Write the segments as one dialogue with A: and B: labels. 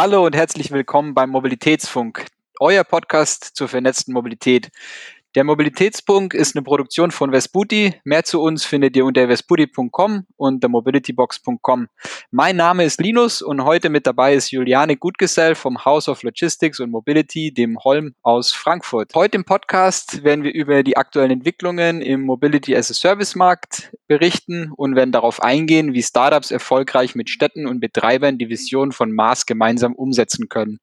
A: Hallo und herzlich willkommen beim Mobilitätsfunk, euer Podcast zur vernetzten Mobilität. Der Mobilitätspunkt ist eine Produktion von Vesputi. Mehr zu uns findet ihr unter vesputi.com und der mobilitybox.com. Mein Name ist Linus und heute mit dabei ist Juliane Gutgesell vom House of Logistics und Mobility, dem Holm aus Frankfurt. Heute im Podcast werden wir über die aktuellen Entwicklungen im Mobility as a Service Markt berichten und werden darauf eingehen, wie Startups erfolgreich mit Städten und Betreibern die Vision von Mars gemeinsam umsetzen können.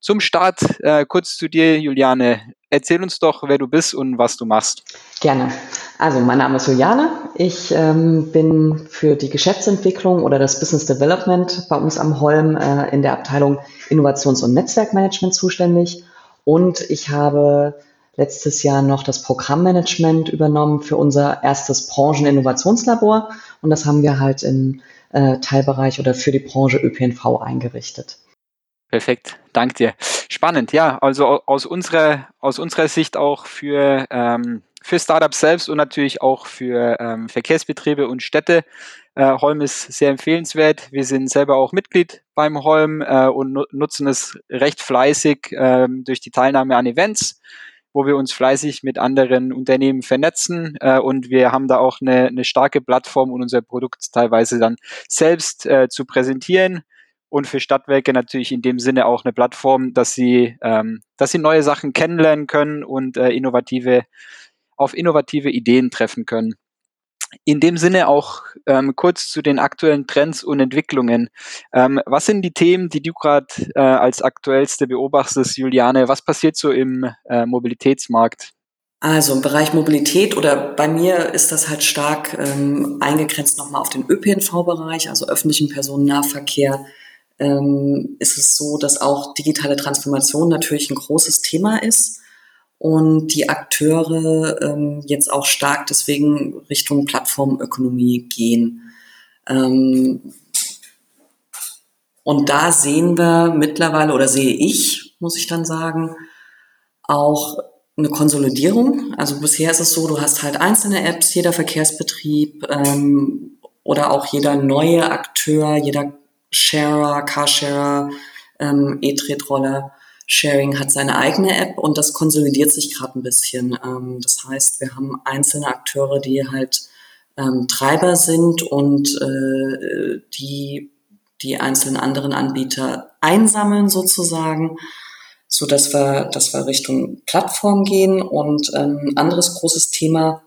A: Zum Start äh, kurz zu dir, Juliane. Erzähl uns doch, wer du bist und was du machst.
B: Gerne. Also, mein Name ist Juliane. Ich ähm, bin für die Geschäftsentwicklung oder das Business Development bei uns am Holm äh, in der Abteilung Innovations- und Netzwerkmanagement zuständig. Und ich habe letztes Jahr noch das Programmmanagement übernommen für unser erstes Brancheninnovationslabor. Und das haben wir halt im äh, Teilbereich oder für die Branche ÖPNV eingerichtet.
A: Perfekt, danke dir. Spannend, ja. Also aus unserer, aus unserer Sicht auch für, ähm, für Startups selbst und natürlich auch für ähm, Verkehrsbetriebe und Städte. Äh, Holm ist sehr empfehlenswert. Wir sind selber auch Mitglied beim Holm äh, und nutzen es recht fleißig äh, durch die Teilnahme an Events wo wir uns fleißig mit anderen Unternehmen vernetzen äh, und wir haben da auch eine, eine starke Plattform, um unser Produkt teilweise dann selbst äh, zu präsentieren und für Stadtwerke natürlich in dem Sinne auch eine Plattform, dass sie, ähm, dass sie neue Sachen kennenlernen können und äh, innovative, auf innovative Ideen treffen können. In dem Sinne auch ähm, kurz zu den aktuellen Trends und Entwicklungen. Ähm, was sind die Themen, die du gerade äh, als aktuellste beobachtest, Juliane? Was passiert so im äh, Mobilitätsmarkt?
B: Also im Bereich Mobilität oder bei mir ist das halt stark ähm, eingegrenzt nochmal auf den ÖPNV-Bereich, also öffentlichen Personennahverkehr, ähm, ist es so, dass auch digitale Transformation natürlich ein großes Thema ist und die Akteure ähm, jetzt auch stark deswegen Richtung Plattformökonomie gehen. Ähm, und da sehen wir mittlerweile oder sehe ich, muss ich dann sagen, auch eine Konsolidierung. Also bisher ist es so, du hast halt einzelne Apps, jeder Verkehrsbetrieb ähm, oder auch jeder neue Akteur, jeder Sharer, Carsharer, ähm, E-Tretroller. Sharing hat seine eigene App und das konsolidiert sich gerade ein bisschen. Ähm, das heißt, wir haben einzelne Akteure, die halt ähm, Treiber sind und äh, die die einzelnen anderen Anbieter einsammeln sozusagen, so dass wir, dass wir Richtung Plattform gehen. Und ähm, anderes großes Thema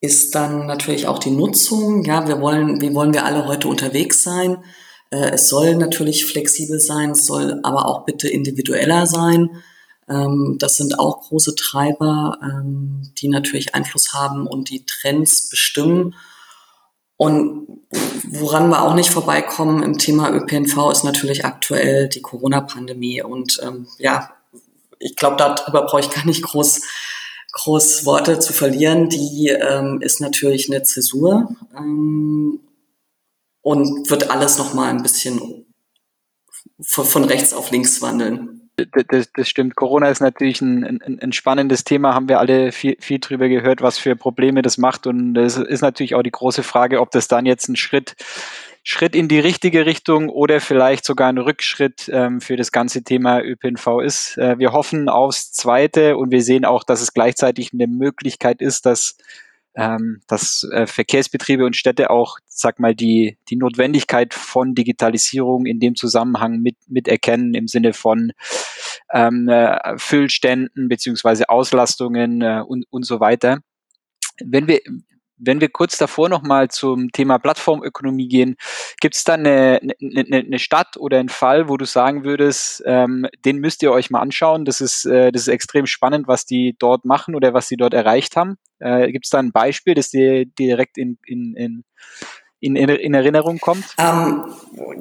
B: ist dann natürlich auch die Nutzung. Ja, wir wollen, wie wollen wir alle heute unterwegs sein? Äh, es soll natürlich flexibel sein, es soll aber auch bitte individueller sein. Ähm, das sind auch große Treiber, ähm, die natürlich Einfluss haben und die Trends bestimmen. Und woran wir auch nicht vorbeikommen im Thema ÖPNV ist natürlich aktuell die Corona-Pandemie. Und ähm, ja, ich glaube, darüber brauche ich gar nicht groß groß Worte zu verlieren, die ähm, ist natürlich eine Zäsur ähm, und wird alles nochmal ein bisschen von, von rechts auf links wandeln.
A: Das, das, stimmt. Corona ist natürlich ein, ein, ein, spannendes Thema, haben wir alle viel, viel drüber gehört, was für Probleme das macht. Und es ist natürlich auch die große Frage, ob das dann jetzt ein Schritt Schritt in die richtige Richtung oder vielleicht sogar ein Rückschritt ähm, für das ganze Thema ÖPNV ist. Äh, wir hoffen aufs Zweite und wir sehen auch, dass es gleichzeitig eine Möglichkeit ist, dass, ähm, dass äh, Verkehrsbetriebe und Städte auch, sag mal, die, die Notwendigkeit von Digitalisierung in dem Zusammenhang mit, mit erkennen im Sinne von ähm, äh, Füllständen beziehungsweise Auslastungen äh, und, und so weiter. Wenn wir, wenn wir kurz davor nochmal zum Thema Plattformökonomie gehen, gibt es da eine, eine, eine Stadt oder einen Fall, wo du sagen würdest, ähm, den müsst ihr euch mal anschauen. Das ist, äh, das ist extrem spannend, was die dort machen oder was sie dort erreicht haben. Äh, gibt es da ein Beispiel, das dir direkt in, in, in in, in Erinnerung kommt?
B: Ähm,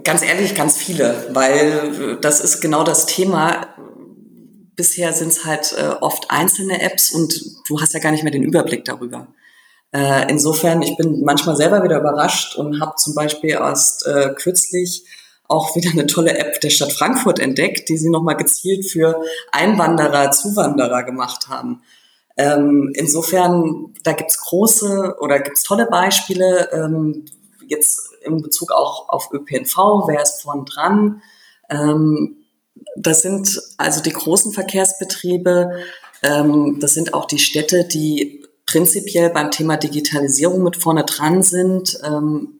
B: ganz ehrlich, ganz viele, weil das ist genau das Thema. Bisher sind es halt äh, oft einzelne Apps und du hast ja gar nicht mehr den Überblick darüber. Äh, insofern, ich bin manchmal selber wieder überrascht und habe zum Beispiel erst äh, kürzlich auch wieder eine tolle App der Stadt Frankfurt entdeckt, die sie nochmal gezielt für Einwanderer, Zuwanderer gemacht haben. Ähm, insofern, da gibt's große oder gibt's tolle Beispiele. Ähm, jetzt in Bezug auch auf ÖPNV, wer ist vorn dran? Ähm, das sind also die großen Verkehrsbetriebe, ähm, das sind auch die Städte, die prinzipiell beim Thema Digitalisierung mit vorne dran sind. Ähm,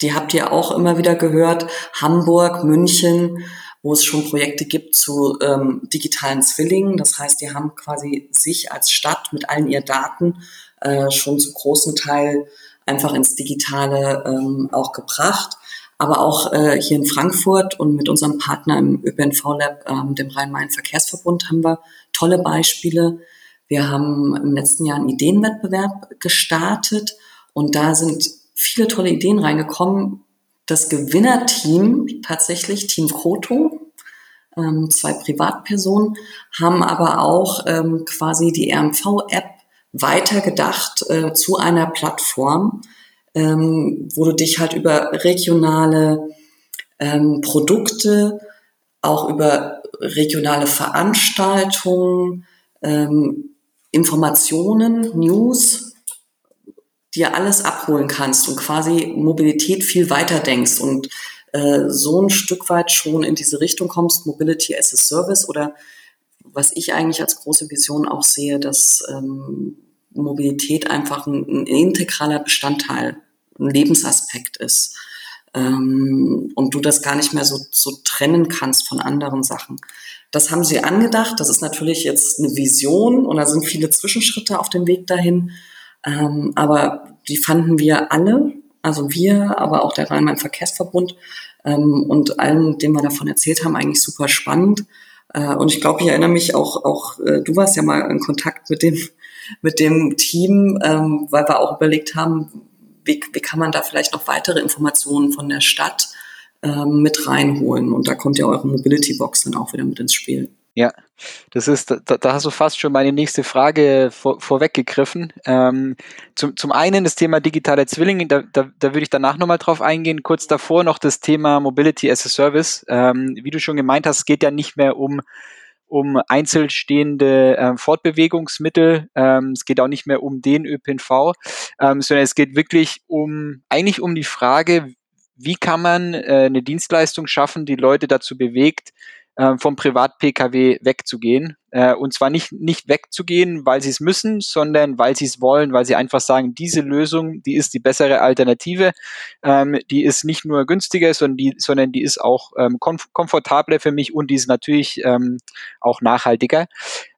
B: die habt ihr auch immer wieder gehört. Hamburg, München, wo es schon Projekte gibt zu ähm, digitalen Zwillingen. Das heißt, die haben quasi sich als Stadt mit allen ihren Daten äh, schon zu großen Teil einfach ins Digitale ähm, auch gebracht. Aber auch äh, hier in Frankfurt und mit unserem Partner im ÖPNV Lab, ähm, dem Rhein-Main-Verkehrsverbund, haben wir tolle Beispiele. Wir haben im letzten Jahr einen Ideenwettbewerb gestartet und da sind viele tolle Ideen reingekommen. Das Gewinnerteam, tatsächlich Team Kroto, ähm, zwei Privatpersonen, haben aber auch ähm, quasi die RMV-App weitergedacht äh, zu einer Plattform, ähm, wo du dich halt über regionale Produkte, auch über regionale Veranstaltungen, Informationen, News, dir alles abholen kannst und quasi Mobilität viel weiter denkst und äh, so ein Stück weit schon in diese Richtung kommst, Mobility as a Service oder was ich eigentlich als große Vision auch sehe, dass ähm, Mobilität einfach ein, ein integraler Bestandteil ein Lebensaspekt ist. Ähm, und du das gar nicht mehr so, so trennen kannst von anderen Sachen. Das haben sie angedacht. Das ist natürlich jetzt eine Vision und da sind viele Zwischenschritte auf dem Weg dahin. Ähm, aber die fanden wir alle, also wir, aber auch der Rhein-Main-Verkehrsverbund ähm, und allen, denen wir davon erzählt haben, eigentlich super spannend. Äh, und ich glaube, ich erinnere mich auch, auch äh, du warst ja mal in Kontakt mit dem, mit dem Team, ähm, weil wir auch überlegt haben, wie, wie kann man da vielleicht noch weitere Informationen von der Stadt ähm, mit reinholen? Und da kommt ja eure Mobility Box dann auch wieder mit ins Spiel.
A: Ja, das ist, da, da hast du fast schon meine nächste Frage vor, vorweggegriffen. Ähm, zum, zum einen das Thema digitale Zwillinge, da, da, da würde ich danach nochmal drauf eingehen. Kurz davor noch das Thema Mobility as a Service. Ähm, wie du schon gemeint hast, es geht ja nicht mehr um um einzelstehende äh, Fortbewegungsmittel. Ähm, es geht auch nicht mehr um den ÖPNV, ähm, sondern es geht wirklich um eigentlich um die Frage, wie kann man äh, eine Dienstleistung schaffen, die Leute dazu bewegt, äh, vom Privat-Pkw wegzugehen. Äh, und zwar nicht, nicht wegzugehen, weil sie es müssen, sondern weil sie es wollen, weil sie einfach sagen, diese Lösung, die ist die bessere Alternative. Ähm, die ist nicht nur günstiger, sondern die, sondern die ist auch ähm, komf komfortabler für mich und die ist natürlich ähm, auch nachhaltiger.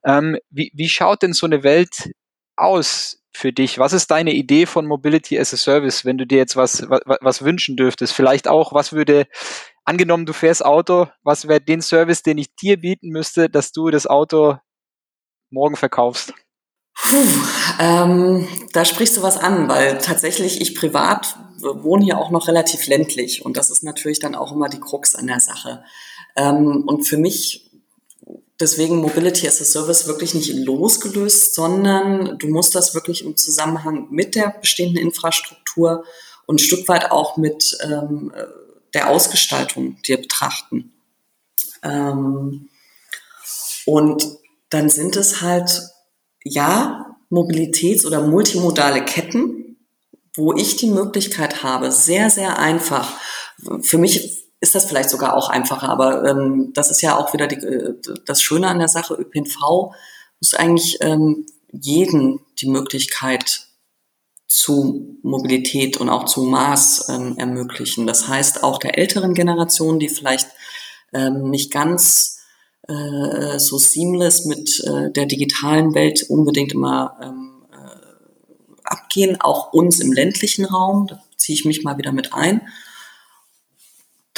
A: Ähm, wie, wie schaut denn so eine Welt aus für dich? Was ist deine Idee von Mobility as a Service, wenn du dir jetzt was, was, was wünschen dürftest? Vielleicht auch, was würde angenommen, du fährst Auto, was wäre den Service, den ich dir bieten müsste, dass du das Auto morgen verkaufst?
B: Puh, ähm, da sprichst du was an, weil tatsächlich ich privat wohne hier auch noch relativ ländlich und das ist natürlich dann auch immer die Krux an der Sache. Ähm, und für mich deswegen Mobility as a Service wirklich nicht losgelöst, sondern du musst das wirklich im Zusammenhang mit der bestehenden Infrastruktur und ein Stück weit auch mit ähm, der Ausgestaltung dir betrachten. Ähm, und dann sind es halt, ja, Mobilitäts- oder multimodale Ketten, wo ich die Möglichkeit habe, sehr, sehr einfach, für mich ist das vielleicht sogar auch einfacher, aber ähm, das ist ja auch wieder die, äh, das Schöne an der Sache, ÖPNV muss eigentlich ähm, jeden die Möglichkeit zu Mobilität und auch zu Maß ähm, ermöglichen. Das heißt, auch der älteren Generation, die vielleicht ähm, nicht ganz äh, so seamless mit äh, der digitalen Welt unbedingt immer ähm, äh, abgehen, auch uns im ländlichen Raum, da ziehe ich mich mal wieder mit ein.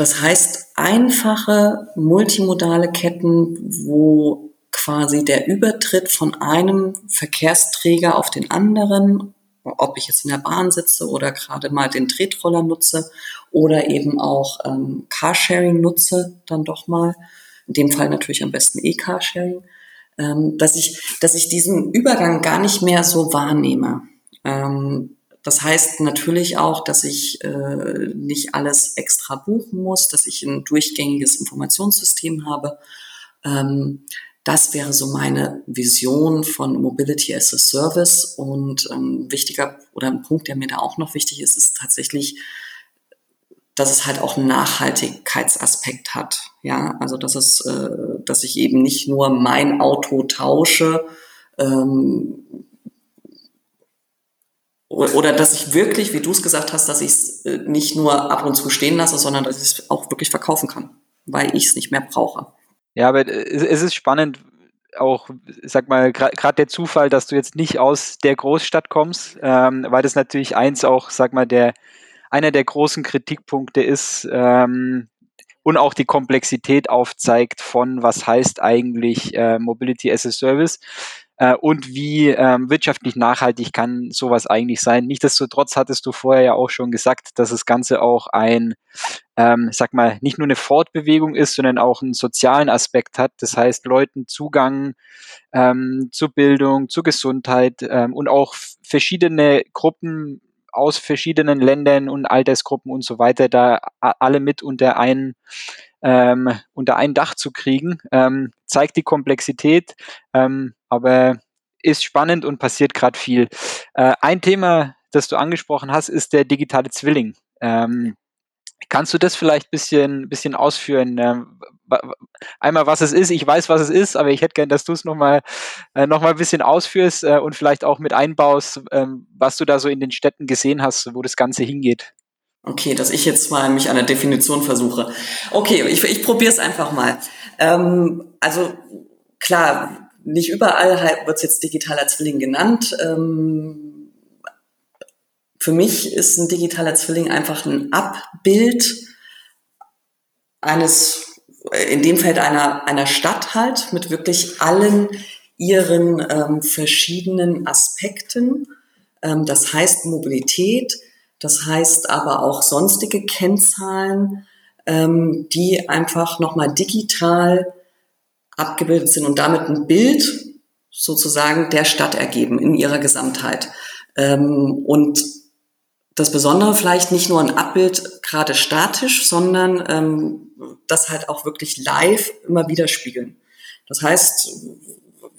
B: Das heißt, einfache multimodale Ketten, wo quasi der Übertritt von einem Verkehrsträger auf den anderen ob ich jetzt in der Bahn sitze oder gerade mal den Tretroller nutze oder eben auch ähm, Carsharing nutze, dann doch mal. In dem Fall natürlich am besten E-Carsharing, ähm, dass ich, dass ich diesen Übergang gar nicht mehr so wahrnehme. Ähm, das heißt natürlich auch, dass ich äh, nicht alles extra buchen muss, dass ich ein durchgängiges Informationssystem habe. Ähm, das wäre so meine Vision von Mobility as a Service. Und ein ähm, wichtiger oder ein Punkt, der mir da auch noch wichtig ist, ist tatsächlich dass es halt auch einen Nachhaltigkeitsaspekt hat. Ja, also dass es, äh, dass ich eben nicht nur mein Auto tausche, ähm, oder dass ich wirklich, wie du es gesagt hast, dass ich es äh, nicht nur ab und zu stehen lasse, sondern dass ich es auch wirklich verkaufen kann, weil ich es nicht mehr brauche.
A: Ja, aber es ist spannend, auch, sag mal, gerade der Zufall, dass du jetzt nicht aus der Großstadt kommst, ähm, weil das natürlich eins auch, sag mal, der einer der großen Kritikpunkte ist ähm, und auch die Komplexität aufzeigt von, was heißt eigentlich äh, Mobility as a Service äh, und wie ähm, wirtschaftlich nachhaltig kann sowas eigentlich sein. Nichtsdestotrotz hattest du vorher ja auch schon gesagt, dass das Ganze auch ein, ähm, sag mal, nicht nur eine Fortbewegung ist, sondern auch einen sozialen Aspekt hat. Das heißt, Leuten Zugang ähm, zur Bildung, zur Gesundheit ähm, und auch verschiedene Gruppen aus verschiedenen Ländern und Altersgruppen und so weiter da alle mit unter einen ähm, unter ein Dach zu kriegen, ähm, zeigt die Komplexität, ähm, aber ist spannend und passiert gerade viel. Äh, ein Thema, das du angesprochen hast, ist der digitale Zwilling. Ähm, kannst du das vielleicht ein bisschen, bisschen ausführen? Ähm, einmal, was es ist. Ich weiß, was es ist, aber ich hätte gern, dass du es nochmal äh, noch ein bisschen ausführst äh, und vielleicht auch mit einbaust, ähm, was du da so in den Städten gesehen hast, wo das Ganze hingeht.
B: Okay, dass ich jetzt mal mich an der Definition versuche. Okay, ich, ich probiere es einfach mal. Ähm, also klar, nicht überall wird es jetzt digitaler Zwilling genannt. Ähm, für mich ist ein digitaler Zwilling einfach ein Abbild eines, in dem Feld einer, einer Stadt halt, mit wirklich allen ihren ähm, verschiedenen Aspekten. Ähm, das heißt Mobilität, das heißt aber auch sonstige Kennzahlen, ähm, die einfach nochmal digital abgebildet sind und damit ein Bild sozusagen der Stadt ergeben in ihrer Gesamtheit. Ähm, und das Besondere vielleicht nicht nur ein Abbild gerade statisch, sondern ähm, das halt auch wirklich live immer widerspiegeln. Das heißt,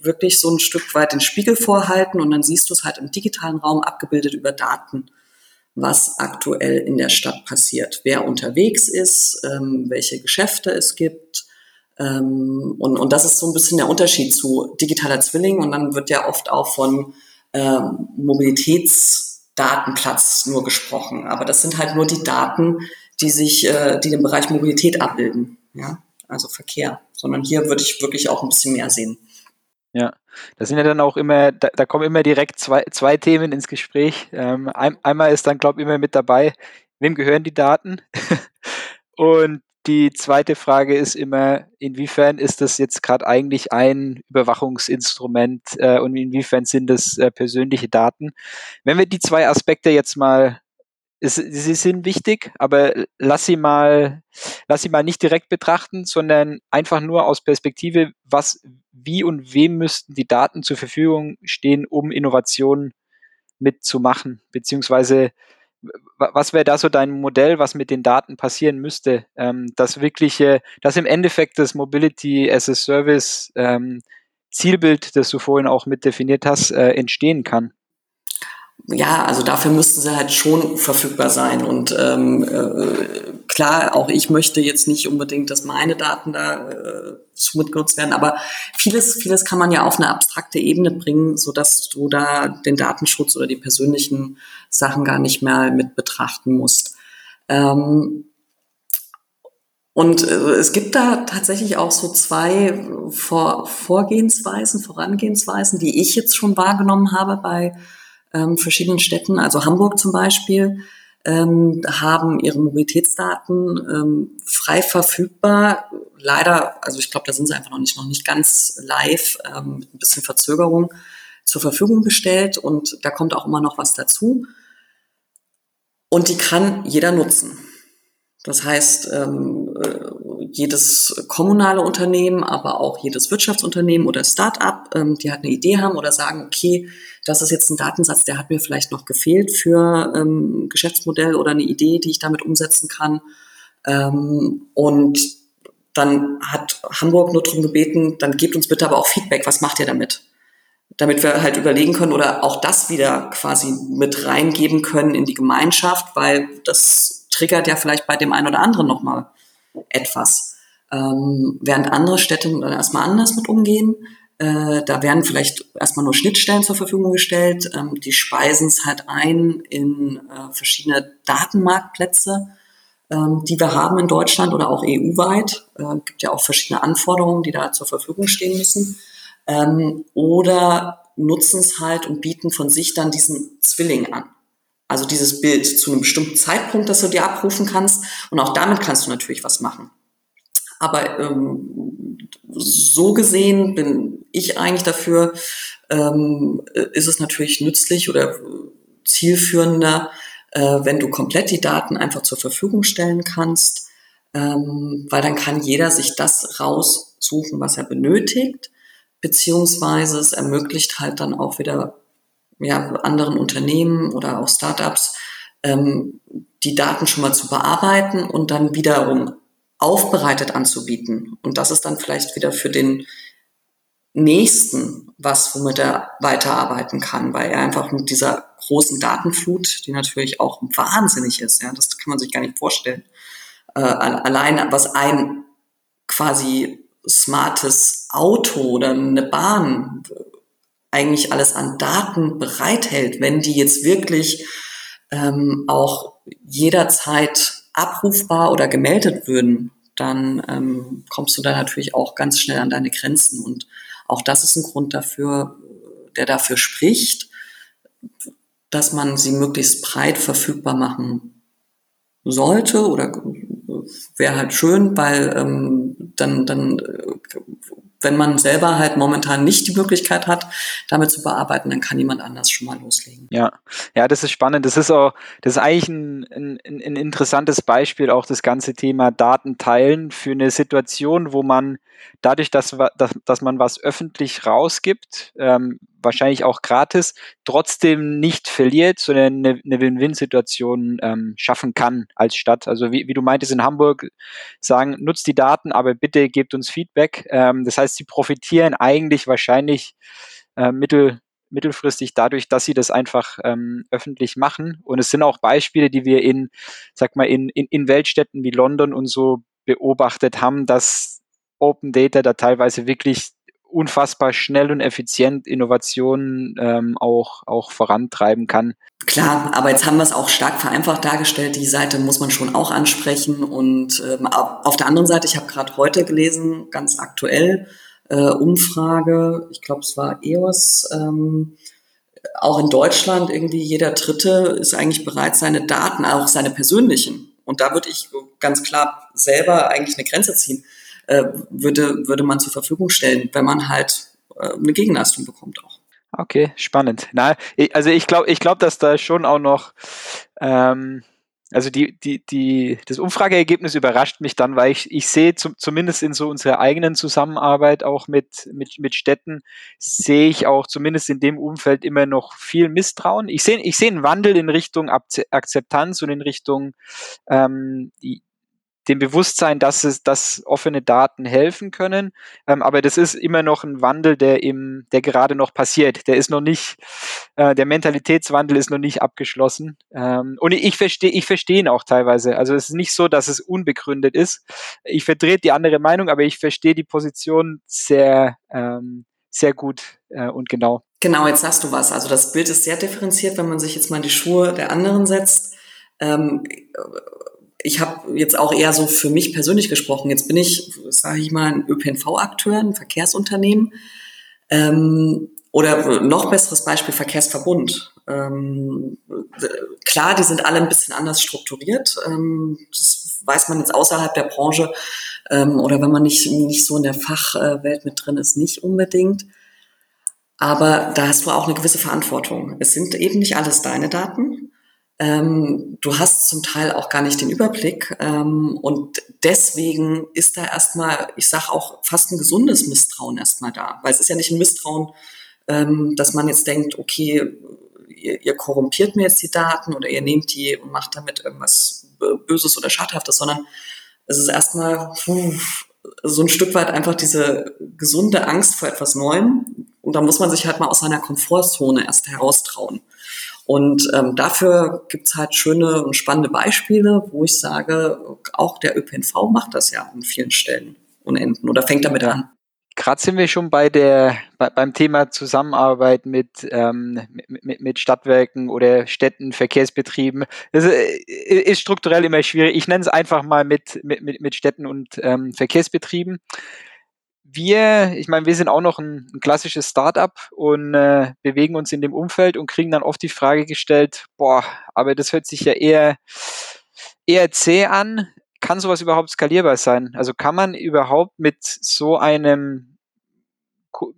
B: wirklich so ein Stück weit den Spiegel vorhalten und dann siehst du es halt im digitalen Raum abgebildet über Daten was aktuell in der Stadt passiert, wer unterwegs ist, ähm, welche Geschäfte es gibt. Ähm, und, und das ist so ein bisschen der Unterschied zu digitaler Zwilling. Und dann wird ja oft auch von ähm, Mobilitätsdatenplatz nur gesprochen. Aber das sind halt nur die Daten, die sich, äh, die den Bereich Mobilität abbilden. Ja, also Verkehr. Sondern hier würde ich wirklich auch ein bisschen mehr sehen.
A: Ja, da sind ja dann auch immer, da, da kommen immer direkt zwei, zwei Themen ins Gespräch. Ähm, ein, einmal ist dann, glaube ich, immer mit dabei, wem gehören die Daten? Und die zweite Frage ist immer, inwiefern ist das jetzt gerade eigentlich ein Überwachungsinstrument äh, und inwiefern sind das äh, persönliche Daten? Wenn wir die zwei Aspekte jetzt mal es, sie sind wichtig, aber lass sie mal, lass sie mal nicht direkt betrachten, sondern einfach nur aus Perspektive, was, wie und wem müssten die Daten zur Verfügung stehen, um Innovationen mitzumachen, beziehungsweise was wäre da so dein Modell, was mit den Daten passieren müsste, ähm, dass wirkliche, dass im Endeffekt das Mobility as a Service ähm, Zielbild, das du vorhin auch mit definiert hast, äh, entstehen kann?
B: Ja, also dafür müssten sie halt schon verfügbar sein. Und ähm, äh, klar, auch ich möchte jetzt nicht unbedingt, dass meine Daten da äh, mitgenutzt werden, aber vieles, vieles kann man ja auf eine abstrakte Ebene bringen, so dass du da den Datenschutz oder die persönlichen Sachen gar nicht mehr mit betrachten musst. Ähm, und äh, es gibt da tatsächlich auch so zwei Vor Vorgehensweisen, Vorangehensweisen, die ich jetzt schon wahrgenommen habe bei ähm, verschiedenen Städten, also Hamburg zum Beispiel, ähm, haben ihre Mobilitätsdaten ähm, frei verfügbar. Leider, also ich glaube, da sind sie einfach noch nicht, noch nicht ganz live, ähm, mit ein bisschen Verzögerung zur Verfügung gestellt und da kommt auch immer noch was dazu. Und die kann jeder nutzen. Das heißt, ähm, äh, jedes kommunale Unternehmen, aber auch jedes Wirtschaftsunternehmen oder Start-up, ähm, die halt eine Idee haben oder sagen, okay, das ist jetzt ein Datensatz, der hat mir vielleicht noch gefehlt für ähm, Geschäftsmodell oder eine Idee, die ich damit umsetzen kann. Ähm, und dann hat Hamburg nur darum gebeten, dann gebt uns bitte aber auch Feedback, was macht ihr damit? Damit wir halt überlegen können oder auch das wieder quasi mit reingeben können in die Gemeinschaft, weil das triggert ja vielleicht bei dem einen oder anderen nochmal etwas. Ähm, während andere Städte dann erstmal anders mit umgehen. Äh, da werden vielleicht erstmal nur Schnittstellen zur Verfügung gestellt. Ähm, die speisen es halt ein in äh, verschiedene Datenmarktplätze, ähm, die wir haben in Deutschland oder auch EU-weit. Äh, gibt ja auch verschiedene Anforderungen, die da zur Verfügung stehen müssen. Ähm, oder nutzen es halt und bieten von sich dann diesen Zwilling an. Also dieses Bild zu einem bestimmten Zeitpunkt, das du dir abrufen kannst. Und auch damit kannst du natürlich was machen. Aber ähm, so gesehen bin ich eigentlich dafür, ähm, ist es natürlich nützlich oder zielführender, äh, wenn du komplett die Daten einfach zur Verfügung stellen kannst, ähm, weil dann kann jeder sich das raussuchen, was er benötigt, beziehungsweise es ermöglicht halt dann auch wieder ja, anderen Unternehmen oder auch Startups, ähm, die Daten schon mal zu bearbeiten und dann wiederum aufbereitet anzubieten. Und das ist dann vielleicht wieder für den nächsten was, womit er weiterarbeiten kann, weil er einfach mit dieser großen Datenflut, die natürlich auch wahnsinnig ist, ja, das kann man sich gar nicht vorstellen. Äh, allein was ein quasi smartes Auto oder eine Bahn eigentlich alles an Daten bereithält, wenn die jetzt wirklich ähm, auch jederzeit abrufbar oder gemeldet würden, dann ähm, kommst du da natürlich auch ganz schnell an deine Grenzen. Und auch das ist ein Grund dafür, der dafür spricht, dass man sie möglichst breit verfügbar machen sollte oder wäre halt schön, weil ähm, dann, dann wenn man selber halt momentan nicht die Möglichkeit hat, damit zu bearbeiten, dann kann jemand anders schon mal loslegen.
A: Ja, ja, das ist spannend. Das ist auch, das ist eigentlich ein, ein, ein interessantes Beispiel, auch das ganze Thema Daten teilen für eine Situation, wo man dadurch, dass, dass, dass man was öffentlich rausgibt, ähm, wahrscheinlich auch gratis, trotzdem nicht verliert, sondern eine, eine Win-Win-Situation ähm, schaffen kann als Stadt. Also wie, wie du meintest in Hamburg, sagen, nutzt die Daten, aber bitte gebt uns Feedback. Ähm, das heißt, sie profitieren eigentlich wahrscheinlich äh, mittel, mittelfristig dadurch, dass sie das einfach ähm, öffentlich machen. Und es sind auch Beispiele, die wir in, sag mal, in, in, in Weltstädten wie London und so beobachtet haben, dass Open Data da teilweise wirklich unfassbar schnell und effizient Innovationen ähm, auch, auch vorantreiben kann.
B: Klar, aber jetzt haben wir es auch stark vereinfacht dargestellt. Die Seite muss man schon auch ansprechen. Und ähm, auf der anderen Seite, ich habe gerade heute gelesen, ganz aktuell, äh, Umfrage, ich glaube es war EOS, ähm, auch in Deutschland irgendwie jeder Dritte ist eigentlich bereit, seine Daten, auch seine persönlichen, und da würde ich ganz klar selber eigentlich eine Grenze ziehen äh, würde, würde man zur Verfügung stellen, wenn man halt äh, eine Gegenleistung bekommt auch.
A: Okay, spannend. Na, also ich glaube, ich glaube, dass da schon auch noch, ähm, also die, die, die, das Umfrageergebnis überrascht mich dann, weil ich, ich sehe zum, zumindest in so unserer eigenen Zusammenarbeit auch mit, mit, mit Städten, sehe ich auch zumindest in dem Umfeld immer noch viel Misstrauen. Ich sehe, ich sehe einen Wandel in Richtung Akzeptanz und in Richtung ähm, dem Bewusstsein, dass es, dass offene Daten helfen können. Ähm, aber das ist immer noch ein Wandel, der im, der gerade noch passiert. Der ist noch nicht, äh, der Mentalitätswandel ist noch nicht abgeschlossen. Ähm, und ich verstehe, ich verstehe ihn auch teilweise. Also es ist nicht so, dass es unbegründet ist. Ich vertrete die andere Meinung, aber ich verstehe die Position sehr, ähm, sehr gut äh, und genau.
B: Genau, jetzt sagst du was. Also das Bild ist sehr differenziert, wenn man sich jetzt mal die Schuhe der anderen setzt. Ähm, ich habe jetzt auch eher so für mich persönlich gesprochen. Jetzt bin ich, sage ich mal, ein ÖPNV-Akteur, ein Verkehrsunternehmen. Ähm, oder noch besseres Beispiel Verkehrsverbund. Ähm, klar, die sind alle ein bisschen anders strukturiert. Ähm, das weiß man jetzt außerhalb der Branche ähm, oder wenn man nicht, nicht so in der Fachwelt mit drin ist, nicht unbedingt. Aber da hast du auch eine gewisse Verantwortung. Es sind eben nicht alles deine Daten. Ähm, du hast zum Teil auch gar nicht den Überblick ähm, und deswegen ist da erstmal, ich sage auch fast ein gesundes Misstrauen erstmal da, weil es ist ja nicht ein Misstrauen, ähm, dass man jetzt denkt, okay, ihr, ihr korrumpiert mir jetzt die Daten oder ihr nehmt die und macht damit irgendwas Böses oder Schadhaftes, sondern es ist erstmal so ein Stück weit einfach diese gesunde Angst vor etwas Neuem und da muss man sich halt mal aus seiner Komfortzone erst heraustrauen. Und ähm, dafür gibt's halt schöne und spannende Beispiele, wo ich sage, auch der ÖPNV macht das ja an vielen Stellen und Enden oder fängt damit an.
A: Gerade sind wir schon bei der, bei, beim Thema Zusammenarbeit mit, ähm, mit, mit Stadtwerken oder Städten, Verkehrsbetrieben. Das äh, ist strukturell immer schwierig. Ich nenne es einfach mal mit, mit, mit Städten und ähm, Verkehrsbetrieben wir, ich meine, wir sind auch noch ein, ein klassisches Startup und äh, bewegen uns in dem Umfeld und kriegen dann oft die Frage gestellt, boah, aber das hört sich ja eher, eher zäh an. Kann sowas überhaupt skalierbar sein? Also kann man überhaupt mit so einem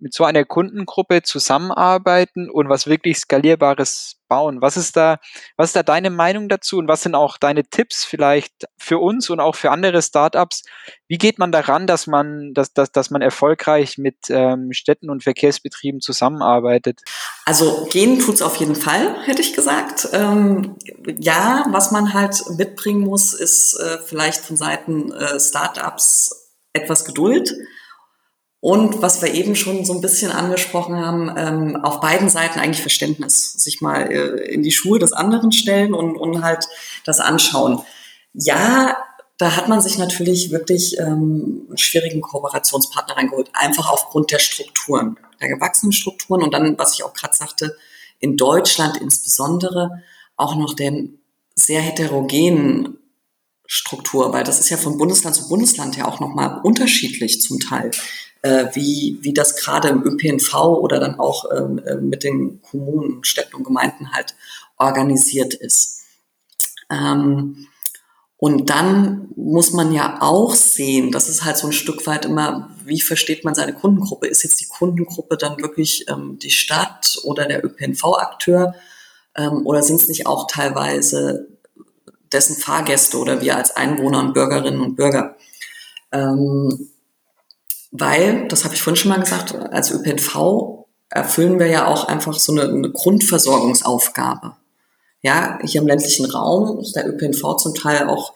A: mit so einer Kundengruppe zusammenarbeiten und was wirklich skalierbares bauen. Was ist da, was ist da deine Meinung dazu und was sind auch deine Tipps vielleicht für uns und auch für andere Startups? Wie geht man daran, dass man, dass, dass, dass man erfolgreich mit ähm, Städten und Verkehrsbetrieben zusammenarbeitet?
B: Also gehen tut's auf jeden Fall, hätte ich gesagt. Ähm, ja, was man halt mitbringen muss, ist äh, vielleicht von Seiten äh, Startups etwas Geduld und was wir eben schon so ein bisschen angesprochen haben, ähm, auf beiden Seiten eigentlich Verständnis, sich mal äh, in die Schuhe des anderen stellen und, und halt das anschauen. Ja, da hat man sich natürlich wirklich ähm, einen schwierigen Kooperationspartner reingeholt, einfach aufgrund der Strukturen, der gewachsenen Strukturen und dann, was ich auch gerade sagte, in Deutschland insbesondere auch noch den sehr heterogenen Struktur, weil das ist ja von Bundesland zu Bundesland ja auch nochmal unterschiedlich zum Teil äh, wie, wie das gerade im ÖPNV oder dann auch ähm, äh, mit den Kommunen, Städten und Gemeinden halt organisiert ist. Ähm, und dann muss man ja auch sehen, das ist halt so ein Stück weit immer, wie versteht man seine Kundengruppe? Ist jetzt die Kundengruppe dann wirklich ähm, die Stadt oder der ÖPNV-Akteur? Ähm, oder sind es nicht auch teilweise dessen Fahrgäste oder wir als Einwohner und Bürgerinnen und Bürger? Ähm, weil, das habe ich vorhin schon mal gesagt, als ÖPNV erfüllen wir ja auch einfach so eine, eine Grundversorgungsaufgabe. Ja, hier im ländlichen Raum ist der ÖPNV zum Teil auch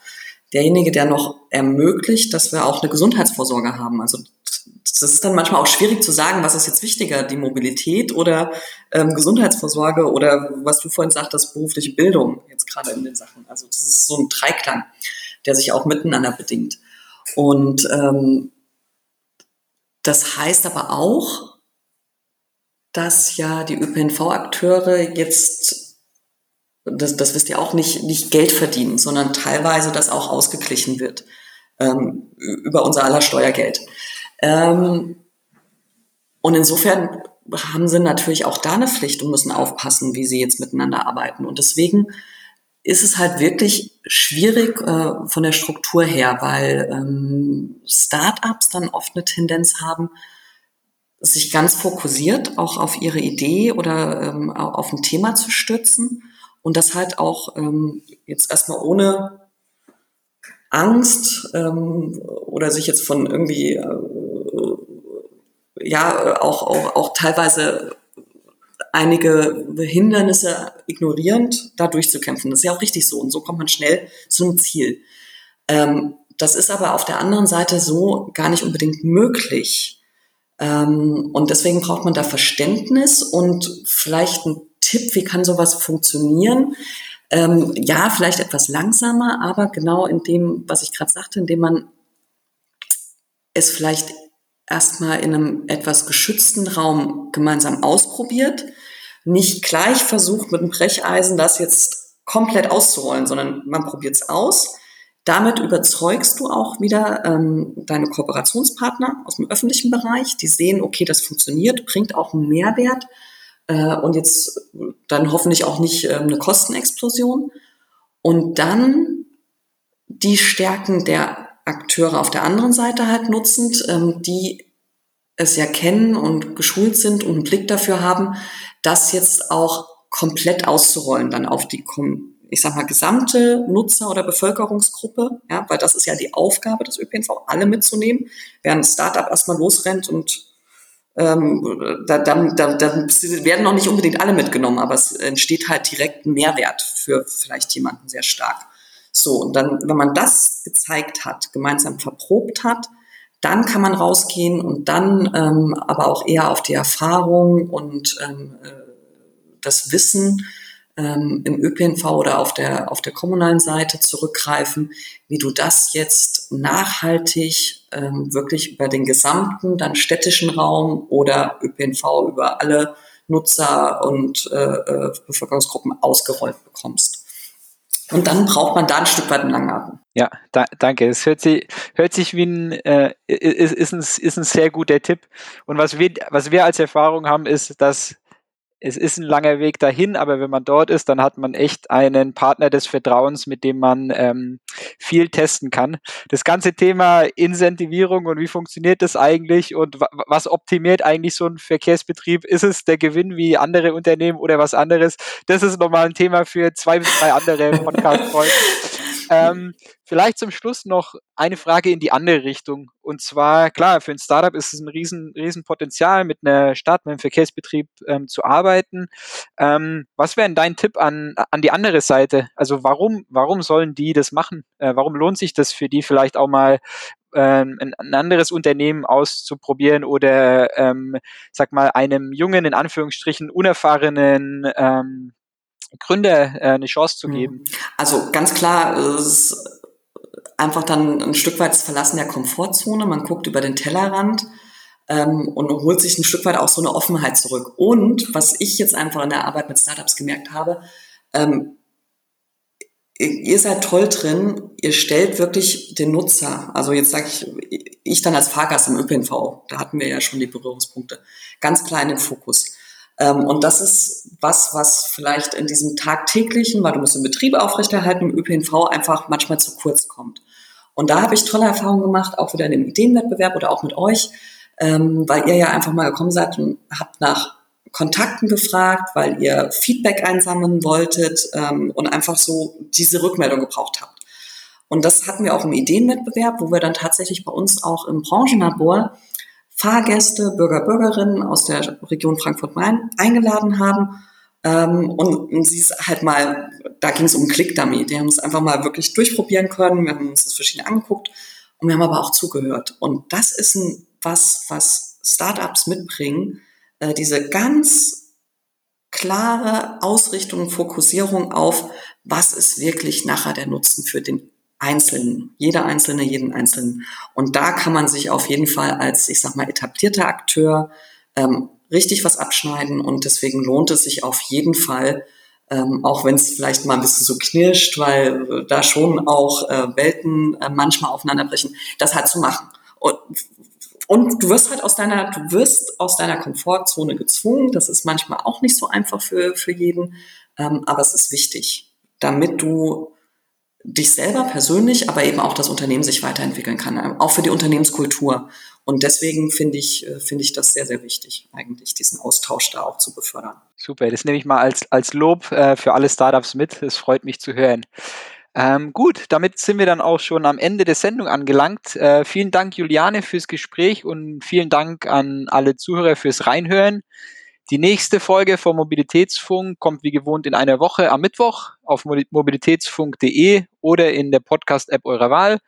B: derjenige, der noch ermöglicht, dass wir auch eine Gesundheitsvorsorge haben. Also das ist dann manchmal auch schwierig zu sagen, was ist jetzt wichtiger, die Mobilität oder ähm, Gesundheitsvorsorge oder was du vorhin sagtest, berufliche Bildung, jetzt gerade in den Sachen. Also das ist so ein Dreiklang, der sich auch miteinander bedingt. Und ähm, das heißt aber auch, dass ja die ÖPNV-Akteure jetzt, das, das wisst ihr auch, nicht, nicht Geld verdienen, sondern teilweise das auch ausgeglichen wird ähm, über unser aller Steuergeld. Ähm, und insofern haben sie natürlich auch da eine Pflicht und müssen aufpassen, wie sie jetzt miteinander arbeiten. Und deswegen ist es halt wirklich schwierig äh, von der Struktur her, weil ähm, Startups dann oft eine Tendenz haben, sich ganz fokussiert auch auf ihre Idee oder ähm, auf ein Thema zu stürzen und das halt auch ähm, jetzt erstmal ohne Angst ähm, oder sich jetzt von irgendwie äh, ja auch, auch, auch teilweise einige Hindernisse ignorierend da durchzukämpfen. Das ist ja auch richtig so und so kommt man schnell zu einem Ziel. Ähm, das ist aber auf der anderen Seite so gar nicht unbedingt möglich. Ähm, und deswegen braucht man da Verständnis und vielleicht ein Tipp, wie kann sowas funktionieren. Ähm, ja, vielleicht etwas langsamer, aber genau in dem, was ich gerade sagte, indem man es vielleicht erstmal in einem etwas geschützten Raum gemeinsam ausprobiert, nicht gleich versucht mit einem Brecheisen das jetzt komplett auszurollen, sondern man probiert es aus. Damit überzeugst du auch wieder ähm, deine Kooperationspartner aus dem öffentlichen Bereich, die sehen, okay, das funktioniert, bringt auch einen Mehrwert äh, und jetzt dann hoffentlich auch nicht äh, eine Kostenexplosion. Und dann die Stärken der Akteure auf der anderen Seite halt nutzend, ähm, die es ja kennen und geschult sind und einen Blick dafür haben, das jetzt auch komplett auszurollen, dann auf die, ich sag mal, gesamte Nutzer- oder Bevölkerungsgruppe, ja, weil das ist ja die Aufgabe des ÖPNV, alle mitzunehmen, während ein Startup erstmal losrennt und ähm, da, da, da, da werden noch nicht unbedingt alle mitgenommen, aber es entsteht halt direkt ein Mehrwert für vielleicht jemanden sehr stark. So, und dann, wenn man das gezeigt hat, gemeinsam verprobt hat, dann kann man rausgehen und dann ähm, aber auch eher auf die Erfahrung und ähm, äh, das Wissen ähm, im ÖPNV oder auf der, auf der kommunalen Seite zurückgreifen, wie du das jetzt nachhaltig ähm, wirklich über den gesamten dann städtischen Raum oder ÖPNV über alle Nutzer und äh, äh, Bevölkerungsgruppen ausgerollt bekommst. Und dann braucht man da ein Stück weit einen Langatmen.
A: Ja, da, danke. Es hört sich, hört sich wie ein, äh, ist, ist, ein, ist ein sehr guter Tipp. Und was wir, was wir als Erfahrung haben, ist, dass es ist ein langer Weg dahin, aber wenn man dort ist, dann hat man echt einen Partner des Vertrauens, mit dem man ähm, viel testen kann. Das ganze Thema Incentivierung und wie funktioniert das eigentlich und was optimiert eigentlich so ein Verkehrsbetrieb? Ist es der Gewinn wie andere Unternehmen oder was anderes? Das ist nochmal ein Thema für zwei bis drei andere Podcast-Folgen. ähm, vielleicht zum Schluss noch eine Frage in die andere Richtung. Und zwar, klar, für ein Startup ist es ein riesen, riesen Potenzial, mit einer Stadt, mit einem Verkehrsbetrieb ähm, zu arbeiten. Ähm, was wäre denn dein Tipp an, an die andere Seite? Also warum, warum sollen die das machen? Äh, warum lohnt sich das für die vielleicht auch mal ähm, ein, anderes Unternehmen auszuprobieren oder, ähm, sag mal, einem jungen, in Anführungsstrichen, unerfahrenen ähm, Gründer äh, eine Chance zu geben?
B: Also ganz klar ist einfach dann ein Stück weit das Verlassen der Komfortzone. Man guckt über den Tellerrand ähm, und holt sich ein Stück weit auch so eine Offenheit zurück. Und was ich jetzt einfach in der Arbeit mit Startups gemerkt habe, ähm, ihr seid toll drin, ihr stellt wirklich den Nutzer, also jetzt sage ich, ich dann als Fahrgast im ÖPNV, da hatten wir ja schon die Berührungspunkte, ganz klar in den Fokus. Ähm, und das ist was, was vielleicht in diesem tagtäglichen, weil du musst den Betrieb aufrechterhalten, im ÖPNV einfach manchmal zu kurz kommt. Und da habe ich tolle Erfahrungen gemacht, auch wieder in dem Ideenwettbewerb oder auch mit euch, ähm, weil ihr ja einfach mal gekommen seid und habt nach Kontakten gefragt, weil ihr Feedback einsammeln wolltet ähm, und einfach so diese Rückmeldung gebraucht habt. Und das hatten wir auch im Ideenwettbewerb, wo wir dann tatsächlich bei uns auch im Branchenlabor Fahrgäste, Bürger, Bürgerinnen aus der Region Frankfurt-Main eingeladen haben. Ähm, und, und sie ist halt mal, da ging es um Click-Dummy. Die haben es einfach mal wirklich durchprobieren können. Wir haben uns das verschieden angeguckt und wir haben aber auch zugehört. Und das ist ein, was, was Startups mitbringen, äh, diese ganz klare Ausrichtung, Fokussierung auf, was ist wirklich nachher der Nutzen für den Einzelnen, jeder Einzelne, jeden Einzelnen. Und da kann man sich auf jeden Fall als, ich sag mal, etablierter Akteur ähm, richtig was abschneiden und deswegen lohnt es sich auf jeden Fall, ähm, auch wenn es vielleicht mal ein bisschen so knirscht, weil äh, da schon auch äh, Welten äh, manchmal aufeinanderbrechen, das halt zu machen. Und, und du wirst halt aus deiner, du wirst aus deiner Komfortzone gezwungen. Das ist manchmal auch nicht so einfach für, für jeden, ähm, aber es ist wichtig, damit du dich selber persönlich, aber eben auch das Unternehmen sich weiterentwickeln kann, ähm, auch für die Unternehmenskultur. Und deswegen finde ich, äh, finde ich das sehr, sehr wichtig, eigentlich diesen Austausch da auch zu befördern.
A: Super, das nehme ich mal als, als Lob äh, für alle Startups mit. Es freut mich zu hören. Ähm, gut, damit sind wir dann auch schon am Ende der Sendung angelangt. Äh, vielen Dank, Juliane, fürs Gespräch und vielen Dank an alle Zuhörer fürs Reinhören. Die nächste Folge vom Mobilitätsfunk kommt wie gewohnt in einer Woche am Mittwoch auf mobilitätsfunk.de oder in der Podcast-App eurer Wahl.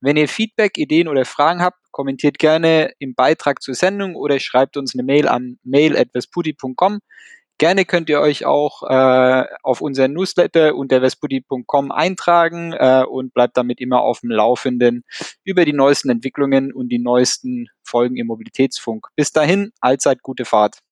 A: Wenn ihr Feedback, Ideen oder Fragen habt, kommentiert gerne im Beitrag zur Sendung oder schreibt uns eine Mail an mail.vesputi.com. Gerne könnt ihr euch auch äh, auf unseren Newsletter unter vesputi.com eintragen äh, und bleibt damit immer auf dem Laufenden über die neuesten Entwicklungen und die neuesten Folgen im Mobilitätsfunk. Bis dahin, allzeit gute Fahrt.